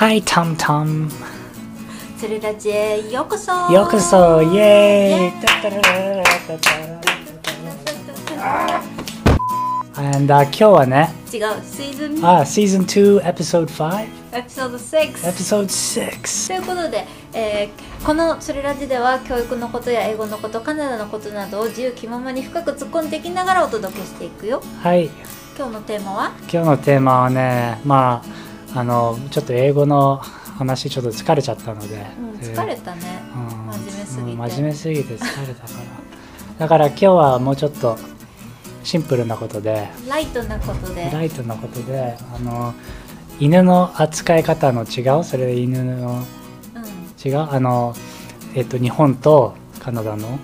Hi, Tom Tom. ツルラジへようこそ。ようこそ、イエーイ And、uh, 今日はね、違う。シーズンあ、Season 2, Episode 5, エピソード6 Episode 6. ということで、えーこのツルラジでは教育のことや英語のことカナダのことなどを自由気ままに深く突っ込んでいきながらお届けしていくよ。はい、今日のテーマは？今日のテーマはね、まあ、あの、ちょっと英語の話ちょっと疲れちゃったので、うん疲れたね、うん真面目すぎて。うん真面目すぎて疲れたから。だから今日はもうちょっとシンプルなことで、ライトなことで。ライトなことで、あの、犬の扱い方の違う？それで犬のうん、違う？あの、えっと、日本とカナダの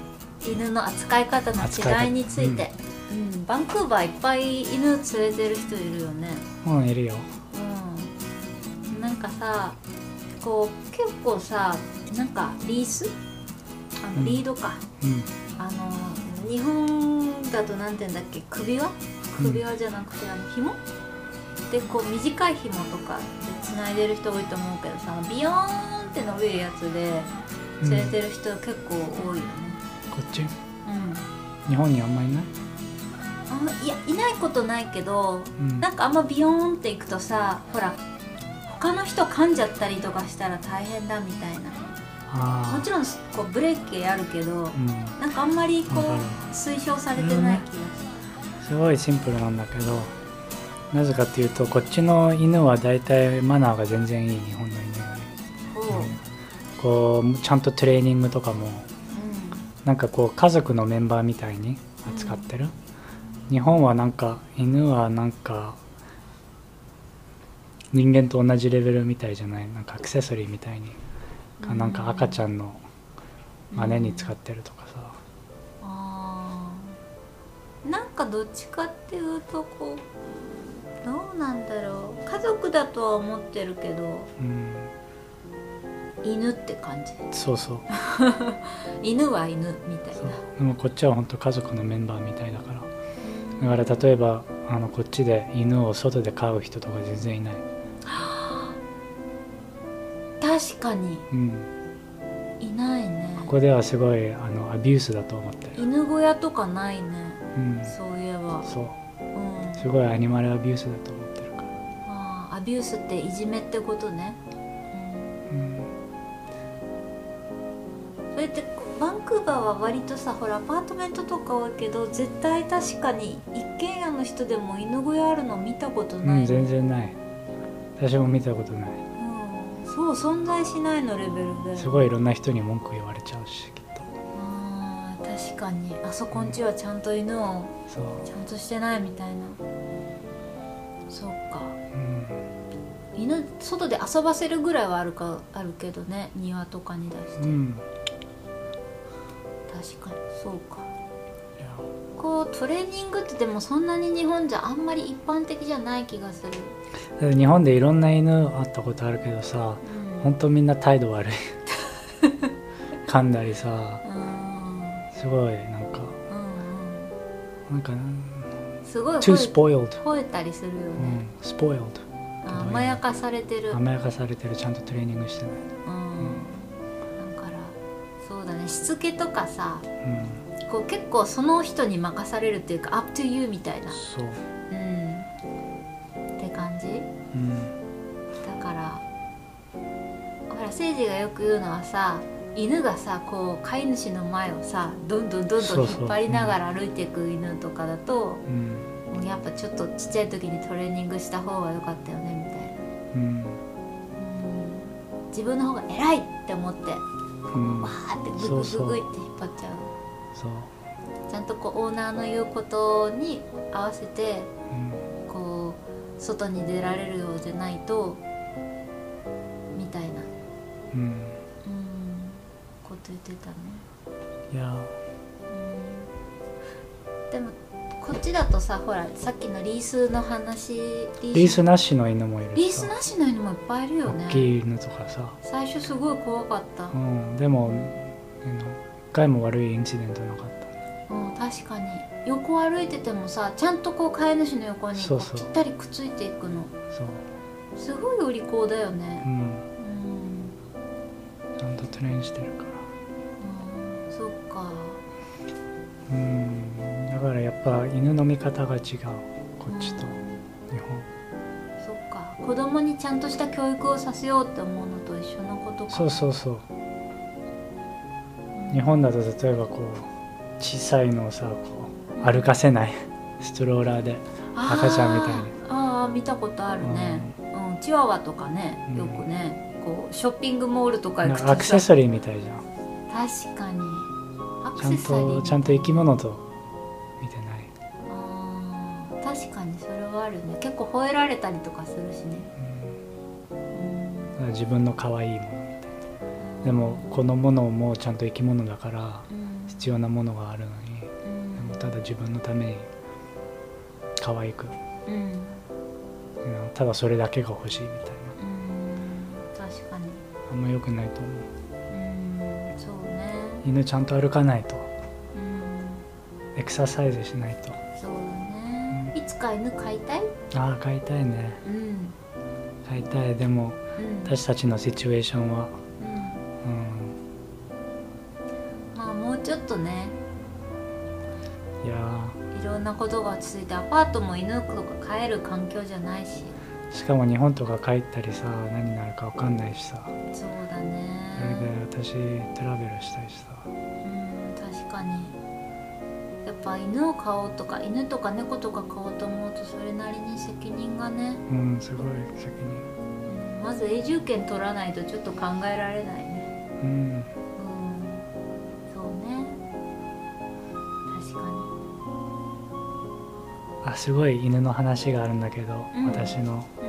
犬の扱い方の違いについて、うん。バンクーバーいっぱい犬連れてる人いるよね。うんいるよかさこう結構さなんかリース？あうん。のリードか、うん。あの日本だとなんて言うんだっけ？首輪？うん。首輪じゃなくて、あの紐？でこう短い紐とかでつないでる人多いと思うけどさビヨーンって伸びるやつでうん。連れてる人結構多いよね。こっち？うん。日本にあんまりいない？あいやいないことないけどうん。なんかあんまビヨーンっていくとさほら他の人噛んじゃったりとかしたら大変だみたいな。あもちろんこうブレーキあるけどーうん。なんかあんまりこう推奨されてない気がすすごいシンプルなんだけどなぜかっていうとこっちの犬は大体マナーが全然いい日本の犬よりう、こうちゃんとトレーニングとかもうなんかこう家族のメンバーみたいに扱ってる、日本はなんか犬はなんか人間と同じレベルみたいじゃない？なんかアクセサリーみたいに、かなんか赤ちゃんの真似に使ってるとかさ、あー。なんかどっちかっていうとこうどうなんだろう。家族だとは思ってるけど。うん、犬って感じ。そうそう。犬は犬みたいな。でもこっちは本当家族のメンバーみたいだから。だから例えばあのこっちで犬を外で飼う人とか全然いない、確かに。うん、いないね。ここではすごいあのアビュースだと思ってる、犬小屋とかないね。うん、そういえば。そう。うん。すごいアニマルアビュースだと思ってるから、あーアビュースっていじめってことね、うん。うん、それってバンクーバーは割とさほらアパートメントとか多いけど絶対確かに一軒家の人でも犬小屋あるの見たことない、うん、全然ない。私も見たことない。うんそう存在しないのレベルで。すごいいろんな人に文句言われちゃうしきっと。あー確かに。あそこんちはちゃんと犬をちゃんとしてないみたいな。そっか。うん。犬外で遊ばせるぐらいはあるかあるけどね。庭とかに出して、うん、確かに。そうか。こうトレーニングってでもそんなに日本じゃあんまり一般的じゃない気がする、日本でいろんな犬会ったことあるけどさうん、本当みんな態度悪い。噛んだりさうん。すごいなんかうんなんかうんすごい吠え spoiled、吠えたりするようね、ん、spoiled あ甘やかされてる。甘やかされてる。ちゃんとトレーニングしてない、うん。だからそうだね。しつけとかさうん、こう結構その人に任されるっていうか up to you みたいな。そう、ほら誠治がよく言うのはさ犬がさこう飼い主の前をさどんどんどんどん引っ張りながら歩いていく犬とかだとうん。やっぱちょっとちっちゃい時にトレーニングした方が良かったよねみたいな、うん。うん、自分の方が偉いって思ってうん。わーってググググって引っ張っちゃう。そう、ちゃんとこうオーナーの言うことに合わせてうん、こう外に出られるようじゃないとってたね。いや。うん。でもこっちだとさほらさっきのリースの話リースなしの犬もいるリーさスなしの犬もいっぱいいるよね。大きい犬とかさ、最初すごい怖かった。うん、でも一回も悪いインシデントなかった。うん確かに。横歩いててもさちゃんとこう飼い主の横にぴったりくっついていくの。そう。すごいお利口だようねん。うん。ちゃんとトレインしてるから。うんそっか。うん。だからやっぱ犬の見方が違う。こっちと日本。そっか。子供にちゃんとした教育をさせようって思うのと一緒のことか。そうそうそう。日本だと例えばこう小さいのをさこう歩かせない。ストローラーで。赤ちゃんみたいに。あーあー見たことあるね、うん。チワワとかねうん。よくね、こうショッピングモールとか行くとかアクセサリーみたいじゃん。確かにちゃんとちゃんと生き物と見てない。あー確かにそれはあるね。結構吠えられたりとかするしね。うん。自分の可愛いものみたいな。でもこのものもちゃんと生き物だからうん。必要なものがあるのにでうん。もただ自分のために可愛くうん。うん。ただそれだけが欲しいみたいな。うん。確かに。あんま良くないと思う。うん。そうね犬ちゃんと歩かないと。うん。エクササイズしないと。そうだね。いつか犬飼いたい？ああ飼いたいね。うん。飼いたい。でもうん。私たちのシチュエーションは。うん。うん。まあもうちょっとね。いやいろんなことが落ち着いてアパートも犬とか飼える環境じゃないし。ーしかも日本とか帰ったりさ何になるか分かんないしさ。そうだそれでね私トラベルしたいしさ。うん確かに。やっぱ犬を飼おうとか犬とか猫とか飼おうと思うとそれなりに責任がね、うんすごい責うんまず永住権取らないとちょっと考えられないね。任うんすごい犬の話があるんだけど、うん。私の。に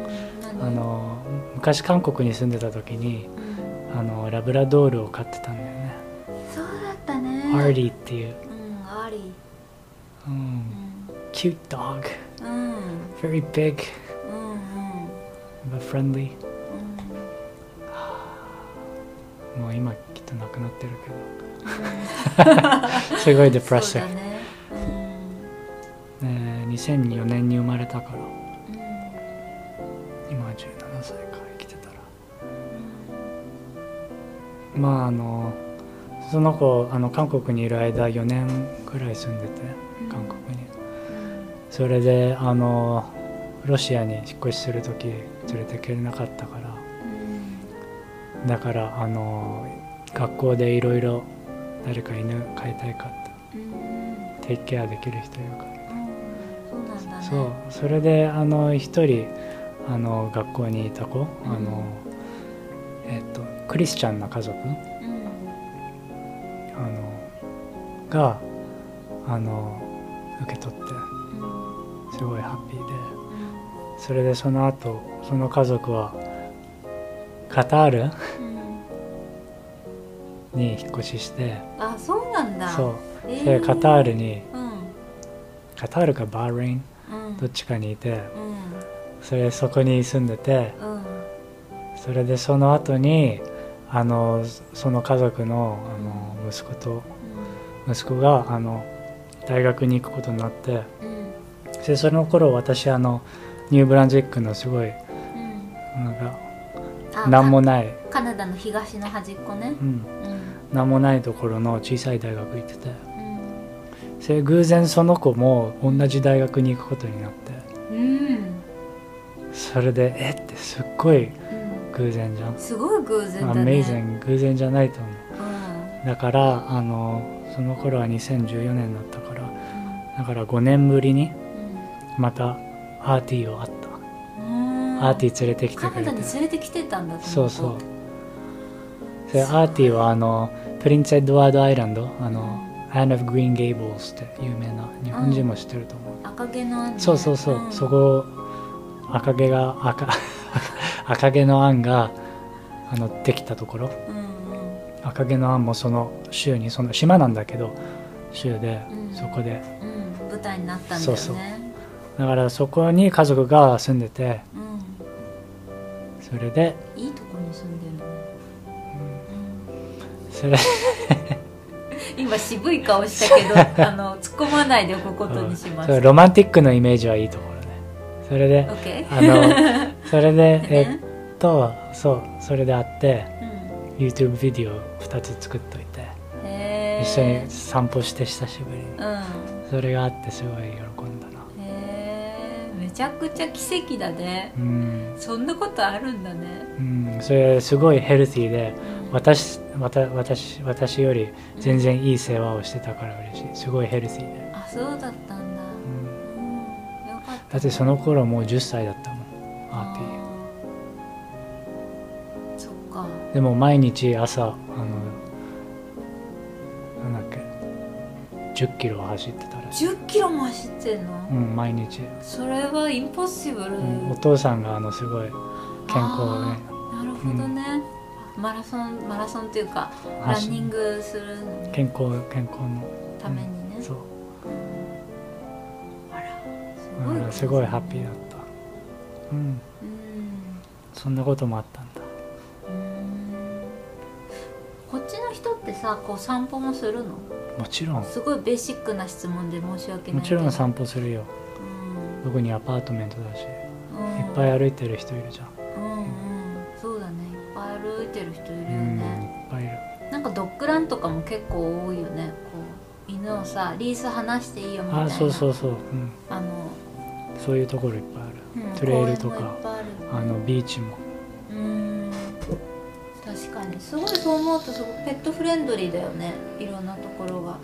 うん。何あの昔韓国に住んでた時にうん。あのラブラドールを飼ってたんだよね、そうだったね。アーディっていう、うんアリう、うん。ん cute dog. うん。Very big. うんうん。But friendly. うん。もう今きっと亡くなってるうん。け どすごいデプレッショだねうんン、ね、2004年に生まれたから。うん。今は17歳か生きてたら。まああのその子あの韓国にいる間4年くらい住んでて韓国に。それであのロシアに引っ越しする時連れてけれなかったから。うん。だからあの学校でいろいろ誰か犬飼いたいかって。うん。テイクケアできる人いるかそうなんだね。そう。それであの一人あの学校にいた子、あのえっとクリスチャンな家族うん。あのがあの受け取ってうん。すごいハッピーでうん。それでその後その家族はカタールうん。に引っ越ししてあそうなんだ。そう。えー。でカタールにうんカタールかバーレインうん。どっちかにいてうん。それそこに住んでてうん。それでその後にあのその家族のあの息子と息子があの大学に行くことになってうん。でその頃私あのニューブランズウィックのすごいうん。なんかあ何もない、カナダの東の端っこね。うん、うん。何もないところの小さい大学行ってて。うんそれ偶然その子も同じ大学に行くことになって。うん。それでえってすっごいうん。偶然じゃん。すごい偶然だね。アメイゼン偶然じゃないと思う。うん。だからあのその頃は2014年だったからだから5年ぶりにまたアーティーを会った。うんアーティー連れてきてカナダくれて。に連れてきてたんだそうそうそれアーティーはあのプリンス・エドワード・アイランドあの、 Anne of Green Gables って有名な日本人も知ってると思う、赤毛のアンね。そうそうそう、ん。そこ赤毛が赤赤毛のアンがあのできたところ。うんうん。赤毛のアンもその州にその島なんだけど州で、うん。そこで。うん。舞台になったんだよね。そうそう。だからそこに家族が住んでてうん。それでいいとこに住んでるね、それうん今渋い顔したけど あの突っ込まないでおくことにしましたそうロマンティックのイメージはいいところね。それで OK あの それでえねっとそうそれで会ってうん。YouTube ビデオ2つ作っといて一緒に散歩して久しぶりに。うん。それがあってすごい喜ちゃくちゃ奇跡だね。うん、そんなことあるんだね。うん、それすごいヘルシーでうん私私私より全然いい世話をしてたから嬉しい。すごいヘルシーで、あそうだったんだ。うん、うん。よかった。だってその頃もう10歳だったもん。アーティー。そっか。でも毎日朝あの10キロ走ってたらしい、10キロも走ってんの、うん、毎日、それはインポッシブル、うん、お父さんがあのすごい健康をね。なるほどね、マラソンマラソンっていうかラ走ンニングするのに。健康健康の。ためにね、そう。あらすうごい、んすごいハッピーだった。うん。うん。そんなこともあったんだ。うん。こっちの人ってさこう散歩もするの？もちろん。すごいベーシックな質問で申し訳ないもちろん散歩するよ。うん。特にアパートメントだし。いっうんぱい歩いてる人いるじゃん。うんうん。そうだね。いっぱい歩いてる人いるようんね、いっぱいいる。なんかドッグランとかも結構多いよね。こう犬をさリース離していいよみたいな。あそうそうそう、うん、あの、そういうところいっぱいある、うんトレイルとか。あのビーチも。うん確かに。すごいそう思うとすごいペットフレンドリーだよね。いろんなところが。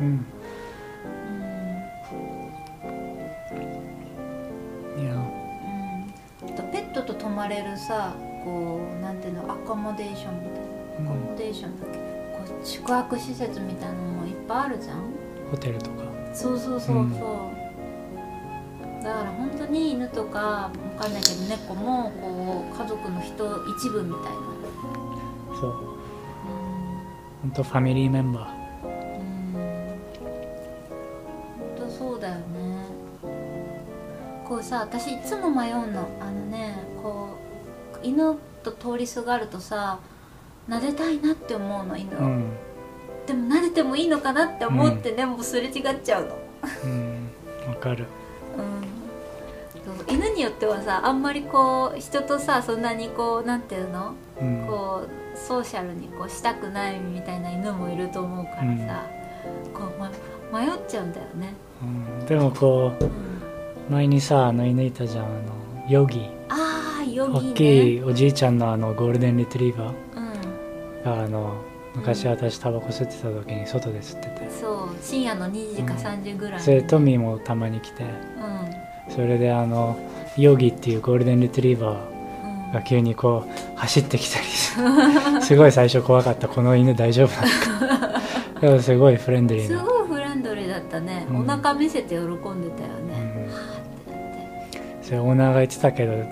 うん。うん。いや。うん。あとペットと泊まれるさこうなんていうのアコモデーションみたいな。アコモデーションだっけ？こう宿泊施設みたいなのもいっぱいあるじゃん。ホテルとか。そうそうそうそう、うん。だから本当に犬とかわかんないけど猫もこう家族の人一部みたいなそう。本当ファミリーメンバうんうん。本当そうだよね。こうさ私いつも迷うの。あのねこう犬と通りすがるとさ撫でたいなって思うの犬うん。でも撫でてもいいのかなって思ってね、もうすれ違っちゃうの。うん。わかる。うん犬によってはさあんまりこう人とさそんなにこうなんていうの？うん。こうソーシャルにこうしたくないみたいな犬もいると思うからさ、こう、ま、迷っちゃうんだよね、うん。でもこうん、う前にさあの犬いたじゃんあのヨギ。ああヨギね。大きいおじいちゃんのあのゴールデンリトリーバうん。ーがあの昔私タバコ吸ってた時に外で吸ってて。そう。深夜の2時か3時ぐらいに、それトミーもたまに来て。うんそれであのヨギっていうゴールデンリトリーバーうん。が急にこう走ってきたり。すごい最初怖かった。この犬大丈夫なのか。でもすごいフレンドリーすな、ごいフレンドリーだったね、うん。お腹見せて喜んでたよね、うん、はーってなって、それオーナーが言ってたけどうん。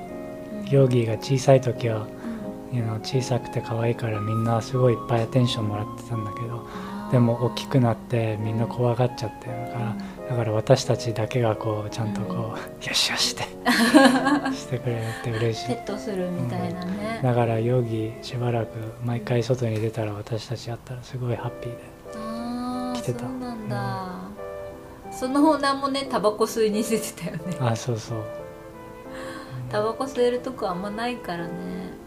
ヨギが小さい時はうん。小さくて可愛いからみんなすごいいっぱいアテンションもらってたんだけどでも大きくなってみんな怖がっちゃってだからだから私たちだけがこうちゃんとこう、よしよしって してくれるって嬉しい。ペットするみたいなね、だからヨギしばらく毎回外に出たら私たち会ったらすごいハッピーで来てた。そうなんだ、そのオーナーもねタバコ吸いに出てたよね。あそうそう、タバコ吸えるとこあんまないからね、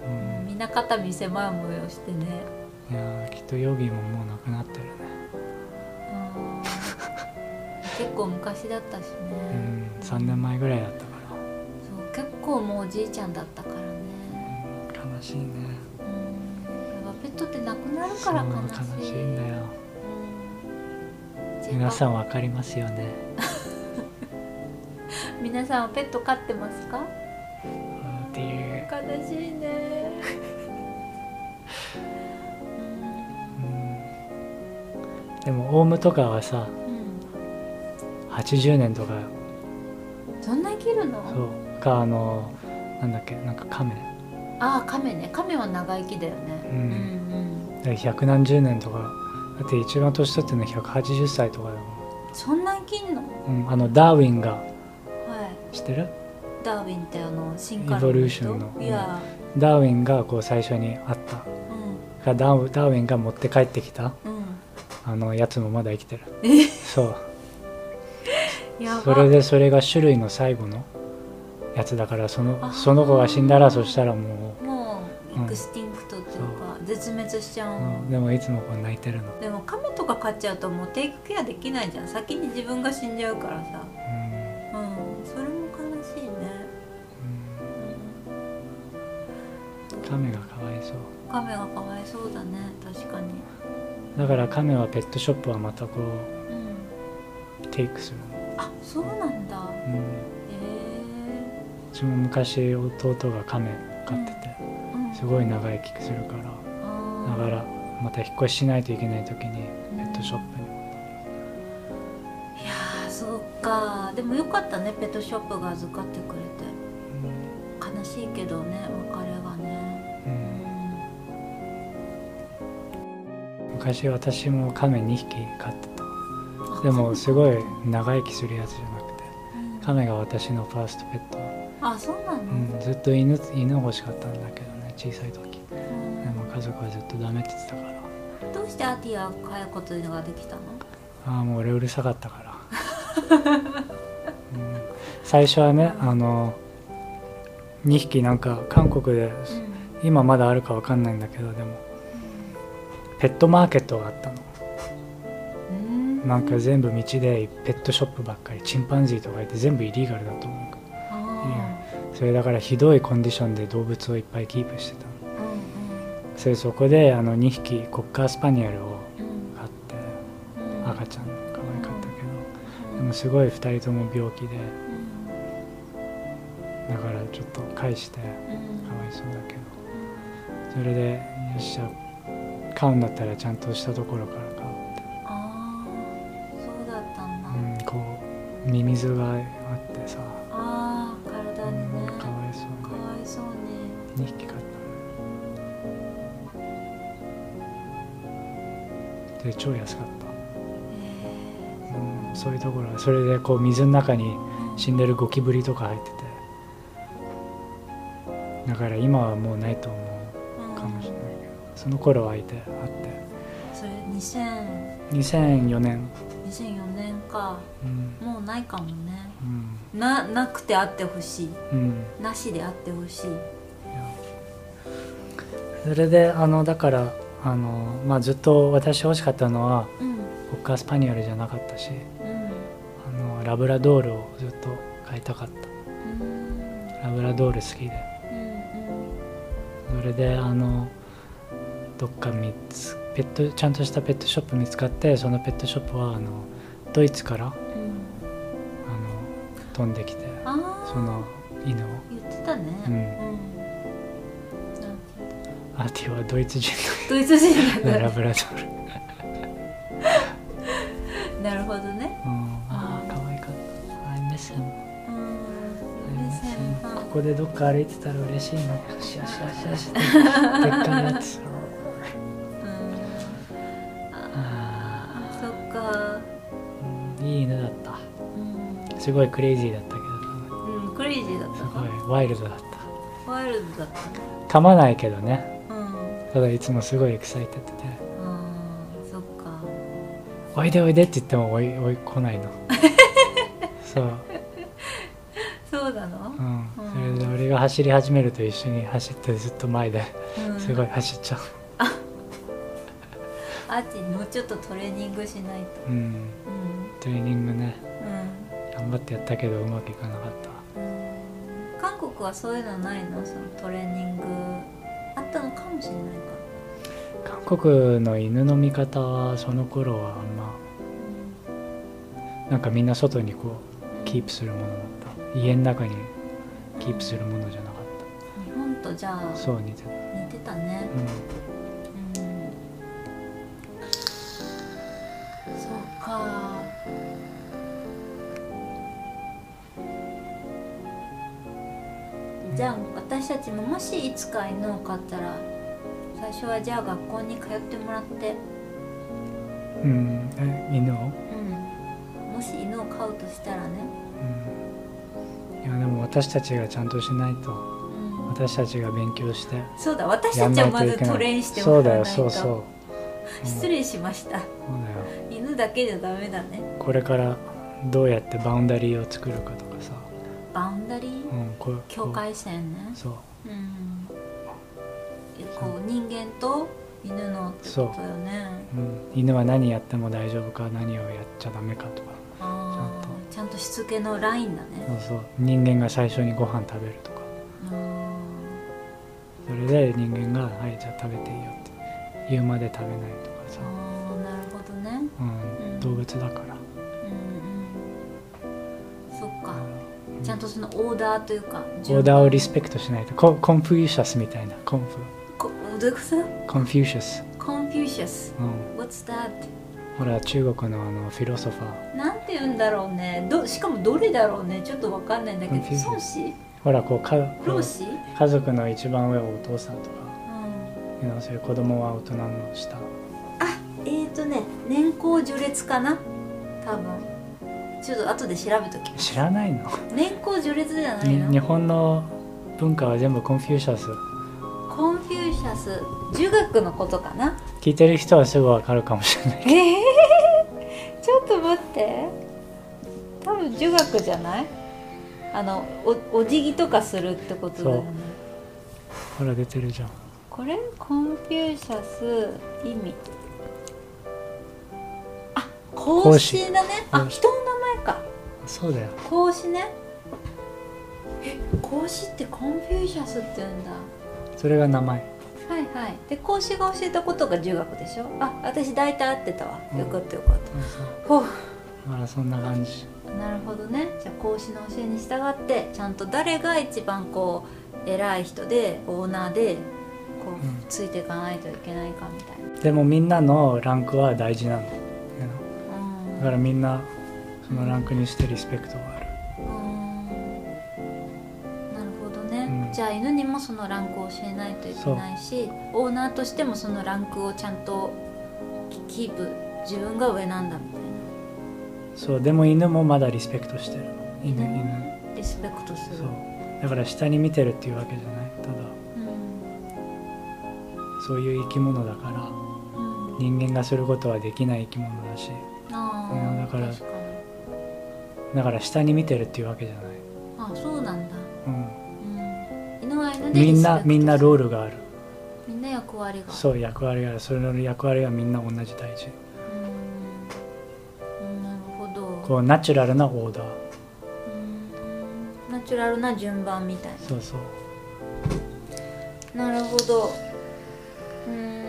うん。みんな肩身狭い思いをしてね。いやーきっとヨギももう結構昔だったしね、うん3年前ぐらいだったかそう結構もうおじいちゃんだったからね。ら悲しいね。うんやっぱペットって亡くなるから悲しい。悲しいんだよ。うん。皆さんわかりますよね。皆さんはペット飼ってますか？っていう、悲しいね。うん、でもオウムとかはさうん、80年とか。そんな生きるの？そう。かあのなんだっけなんかカメああカメね。カメは長生きだよね。うん。うんで百何十年とか。だって一番年取ってるの180歳とかだもそんな生きんの？はん、うん、あのダーウィンが。い。知ってる？ダーウィンってあの進化論イボリューションの。いや、ダーウィンがこう最初にあった。うがダーウダーウィンが持って帰ってきた。んうん。あのやつもまだ生きてる。え？そうそれでそれが種類の最後のやつだからそのその子が死んだらそしたらももううん。 extinct っていうか、絶滅しちゃう。う、の、うん。でもいつもこう泣いてるの、でも亀とか飼っちゃうともう take care できないじゃん。先に自分が死んじゃうからさ。うん。うん。それも悲しいね、うん、亀がかわいそう。うん、亀がかわいそうだね。確かに。だから亀はペットショップはまたこうん。うテイクするあちも昔弟が亀飼っててすごい長生きするからだからまた引っ越ししないといけない時にペットショップに。いやーそうか。でもよかったねペットショップが預かってくれて。悲しいけどね別れがね。うん。うん昔私も亀2匹飼ってた。あでもすごい長生きするやつじゃなくてうん。亀が私のファーストペット、あそうなの、うん、ずっと犬犬欲しかったんだけどね小さい時。うん。でも家族はずっとダメって言ってたから。どうしてアティアを飼うことができたの？ああもう俺うるさかったから、うん、最初はねあの2匹なんか韓国で今まだあるかわかんないんだけどでもペットマーケットがあったの。うん。なんか全部道でペットショップばっかりチンパンジーとかいて全部イリーガルだと思う。あそれだからひどいコンディションで動物をいっぱいキープしてたの。ーうんそれそこであの2匹コッカースパニエルをうん飼ってうん赤ちゃん可愛かったけどでもすごい2人とも病気でだからちょっと返してかうんうんわいそうだけど。それでよっしゃ飼うんだったらちゃんとしたところから飼おうって、ああそうだったんだ、うん、こうミミズが2匹飼った。ので超安かった、へうん、そういうところはそれでこう水の中にえ死んでるゴキブリとか入ってて。だから今はもうないと思うかもしれないけどその頃はいてあって。それ2000 2004年。2004年か。うん。もうないかもね。うん。ななくてあってほしい。うん。なしであってほしいそれであのだからあの、まあ、ずっと私欲しかったのはうん。コッカースパニエルじゃなかったしうん。あのラブラドールをずっと飼いたかった。うん。ラブラドール好きで。うんそれであのどっか見つペットちゃんとしたペットショップ見つかってそのペットショップはあのドイツからあのうん。うん飛んできてああその犬を。言ってたね。うんなんてアーティはドイツ人ドイツ人のだ。かラブラドール、らなるほどね。うん、ああ可愛かった「I miss him」ここでどっか歩いてたら嬉しいな。よしよしよしよしでっかいやつうんああそっかうんいい犬だったうんすごいクレイジーだったけどうんクレイジーだったすごいワイルドだっワイルドだった噛まないけどねうんただいつもすごい excited で。あーそっか「おいでおいで」って言っても追い追い来ないの。そう、そうなの？うん、それで俺が走り始めると一緒に走ってずっと前でうん。すごい走っちゃう。アーチもうちょっとトレーニングしないと。うん。うん。トレーニングね。う頑張ってやったけどうまくいかなかった。んうん。韓国はそういうのないの？そのトレーニングあったのかもしれないか。韓国の犬の見方はその頃はあんまなんかみんな外にこうキープするものだった。家の中にキープするものじゃなかっ日本とじゃあたそう似てたしいつか犬を飼ったら最初はじゃあ学校に通ってもらって、うん、え犬を、うん、もし犬を飼うとしたらね、うん、いやでも私たちがちゃんとしないとうん、私たちが勉強してそうだ私たちはいまずトレインしてそうだよもらわないと。そうそう、う。ん失礼しました。そうだよ。犬だけじゃダメだね。これからどうやってバウンダリーを作るかとかさ。バウンダリー、うん、こう。境界線ね。そううん。えこう人間と犬のってことよね。う。ん、犬は何やっても大丈夫か何をやっちゃダメかとか。ちゃんとしつけのラインだね。そうそう。人間が最初にご飯食べるとか。あそれで人間が「はいじゃあ食べていいよ」って言うまで食べないとかさなるほどねうんうん動物だから、ちゃんとそのオーダーというかオーダーをリスペクトしないと。コ Confucius みたいな。コンフこどういうこと？ Confucius、 Confucius うん、What's that? ほら中国のあの philosopherー。なんて言うんだろうね。どしかもどれだろうね。ちょっとわかんないんだけど。孫子ほらこうかこう老子家族の一番上はお父さんとかうん。そういう子供は大人の下。あえーとね年功序列かな。多分ちょっと後で調べとき知らないの。年功序列じゃないに日本の文化は全部 Confucius。 Confucius。儒学のことかな？聞いてる人はすぐわかるかもしれないええちょっと待って。多分儒学じゃない？あのおお辞儀とかするってことだよね。ほら出てるじゃん。これ？ Confucius意味。あ孔子だね。あ人の名前か。そうだよ。孔子ね。え孔子って Confucius って言うんだ。それが名前。はいはい。で孔子が教えたことが儒学でしょ。あ私大体合ってたわ。うん。よかったよかった、ほう。ほらそんな感じ。なるほどね。じゃあ孔子の教えに従ってちゃんと誰が一番こう偉い人でオーナーでこう、うん。ついていかないといけないかみたいな。でもみんなのランクは大事なん know だからみんなそのランクにしてリスペクトがある。うん。なるほどね、うん。じゃあ犬にもそのランクを教えないといけないしオーナーとしてもそのランクをちゃんとキープ自分が上なんだみたいそうでも犬もまだリスペクトしてるの。犬うん犬。なリスペクトする。そう。だから下に見てるっていうわけじゃない。ただ。うん。そういう生き物だから。うん。人間がすることはできない生き物だし。あいやあだからだから下に見てるっていうわけじゃない、あそうなんだ、うん、うん、みんなみんなロールがある。みんな役割が。そう役割がある。それの役割はみんな同じ大事。うん。うんなるほど。こうナチュラルなオーダー。うん。ナチュラルな順番みたいそうそう。ななるほど。うんうん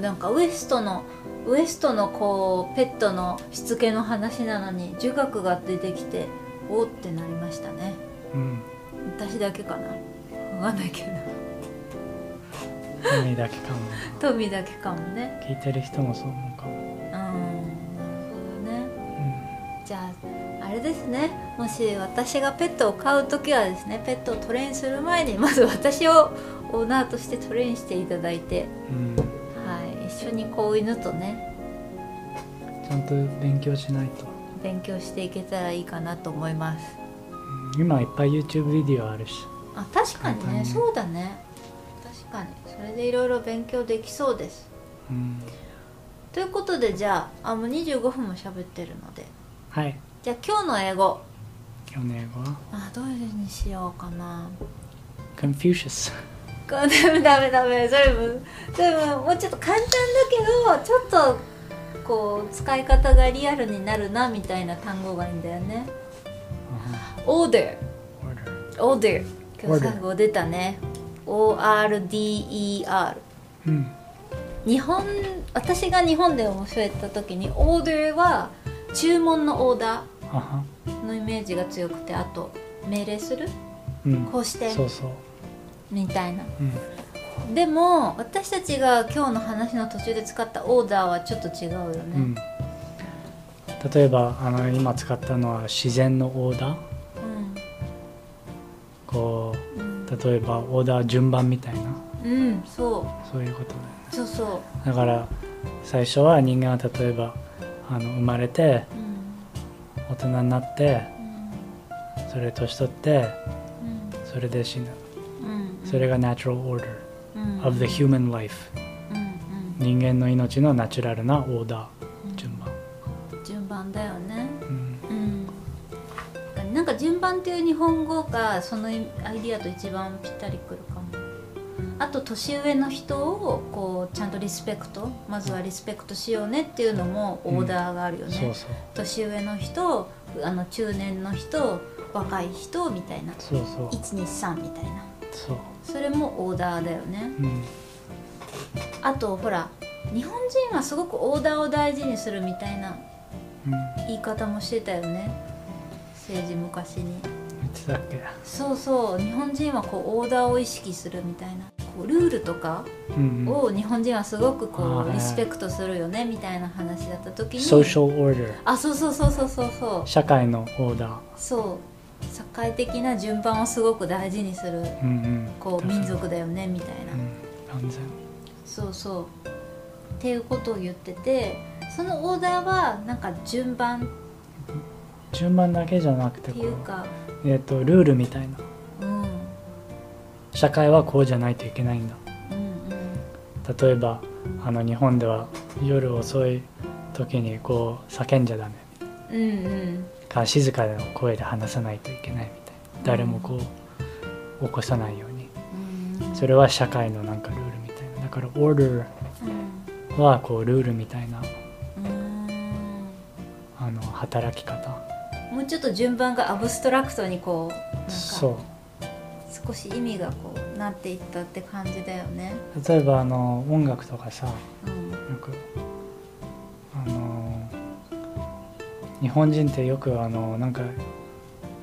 なんかウエストのウエストのこうペットのしつけの話なのに儒学が出てきておーってなりましたね。うん。私だけかな。わかんないけど。海だけかもトミーだけかもね。聞いてる人もそう思うかも、うんなるほどね。うじゃああれですね。もし私がペットを飼う時はですねペットをトレインする前にまず私をオーナーとしてトレインしていただいて、んうん、緒に子犬とねちゃんと勉強しないと、勉強していけたらいいかなと思います。うん今いっぱい YouTube ビデオあるし。あ確かにねそうだね。確かに。それでいろいろ勉強できそうです。うん。ということでじゃああもう25分も喋ってるので。はい。じゃあ今日の英語。今日の英語は？あどれにしようかな。Confucius ダメダメダメそれもそれももうちょっと簡単だけどちょっとこう使い方がリアルになるなみたいな単語がいいんだよね。order Order order 今日最後出たね。ORDER うん。日本私が日本で教えた時に order は注文のオーダーのイメージが強くてあと命令する？うん。こうして。そうそうみたいな。うん。でも私たちが今日の話の途中で使ったオーダーはちょっと違うよね、うん。例えばあの今使ったのは自然のオーダー？こうん。うん。う例えばオーダー順番みたいな？うん、そう。そういうことだよね。そうそう。だから最初は人間は例えばあの生まれてうん。大人になってうん。それ年取ってうん。それで死ぬ。うんそれが natural order うん。of the human life 人間の命のナチュラルなオーダー順番、順番だよね。うん。うん。なんか順番っていう日本語がそのアイディアと一番ぴったりくるかも。あと年上の人をこうちゃんとリスペクトまずはリスペクトしようねっていうのもオーダーがあるよね、そうそう。年上の人あの中年の人若い人みたいな。そうそう。123みたいな。そうそれもオーダーだよね。うん。あとほら日本人はすごくオーダーを大事にするみたいなうん。言い方もしてたよね。政治昔に。そうそう。日本人はこうオーダーを意識するみたいな。こうルールとかを日本人はすごくこうリスペクトするよねみたいな話だった時に。Social order あそうそうそうそうそうそう。社会のオーダー。そう社会的な順番をすごく大事にするうんうん。こう民族だよねみたいな、うん。そうそう。っていうことを言っててそのオーダーはなんか順番っ順番だけじゃなくてこうていうかえっ、とルールみたいな。うん。社会はこうじゃないといけないんだ。うん。例えばあの日本では夜遅い時にこう叫んじゃダメ。うんうんうんか静かな声で話さないといけないみたいな。誰もこう起こさないように。うん。それは社会のなんかルールみたいな。だからオーダーはこうルールみたいな。うん。あの働き方。もうちょっと順番がアブストラクトにこうなんかそう。少し意味がこうなっていったって感じだよね。例えばあの音楽とかさうん。よくあ日本人ってよくあのなんか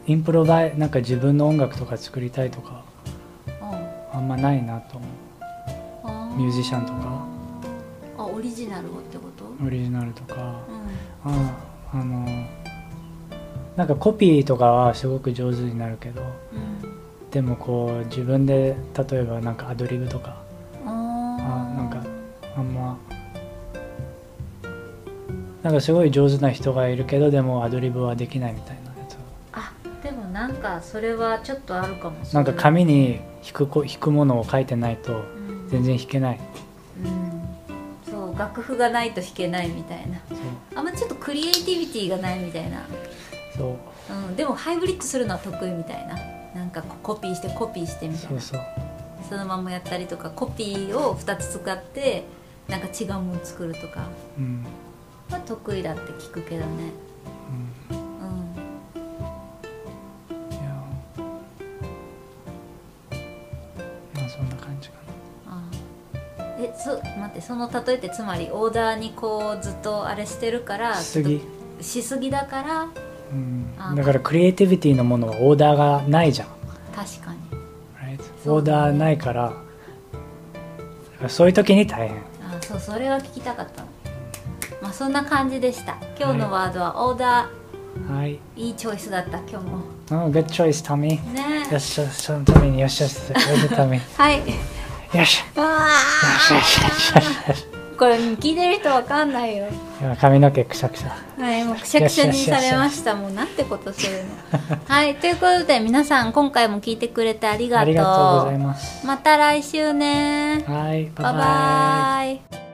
インプロバイなんか自分の音楽とか作りたいとかあんまないなと思あミュージシャンとか。あオリジナルをってこと？うオリジナルとか。うん。ああのなんかコピーとかはすごく上手になるけどうん。でもこう自分で例えばなんかアドリブとかあなんかなんかすごい上手な人がいるけどでもアドリブはできないみたいなやつ。あでもなんかそれはちょっとあるかもしれなんか紙に弾くこ弾くものを書いてないとうん。全然弾けない。うん。そう楽譜がないと弾けないみたいな。あんまちょっとクリエイティビティがないみたいな、そう。うん、でもハイブリッドするのは得意みたいな。なんかコピーしてコピーしてみたいな。そうそう。そのままやったりとかコピーを2つ使ってなんか違うもの作るとか。うんは得意だって聞くけどね。うん。うん。いやまあそんな感じかあえそ待ってその例えってつまりオーダーにこうずっとあれしてるからなしすぎ。しすぎだからうん。あだからクリエイティビティのものはオーダーがないじゃん。確かに。Right？オーダーないからそういう時に大変。あそうそれが聞きたかったそんな感じでした今日のワードはオーダはいーいいチョイスだった今日も Oh, good choice, Tommy. ねよしよし、そのためによしよし、俺のために。はいよし、わよしよしよしよしよし。これ聞いてる人わかんないよ今髪の毛くしゃくしゃ。はい、もうくしゃくしゃにされました。もうなんてことするの。はい、ということで皆さん今回も聞いてくれてありがとう。ありがとうございます。また来週ね。はい、バイバイバイ。バイ。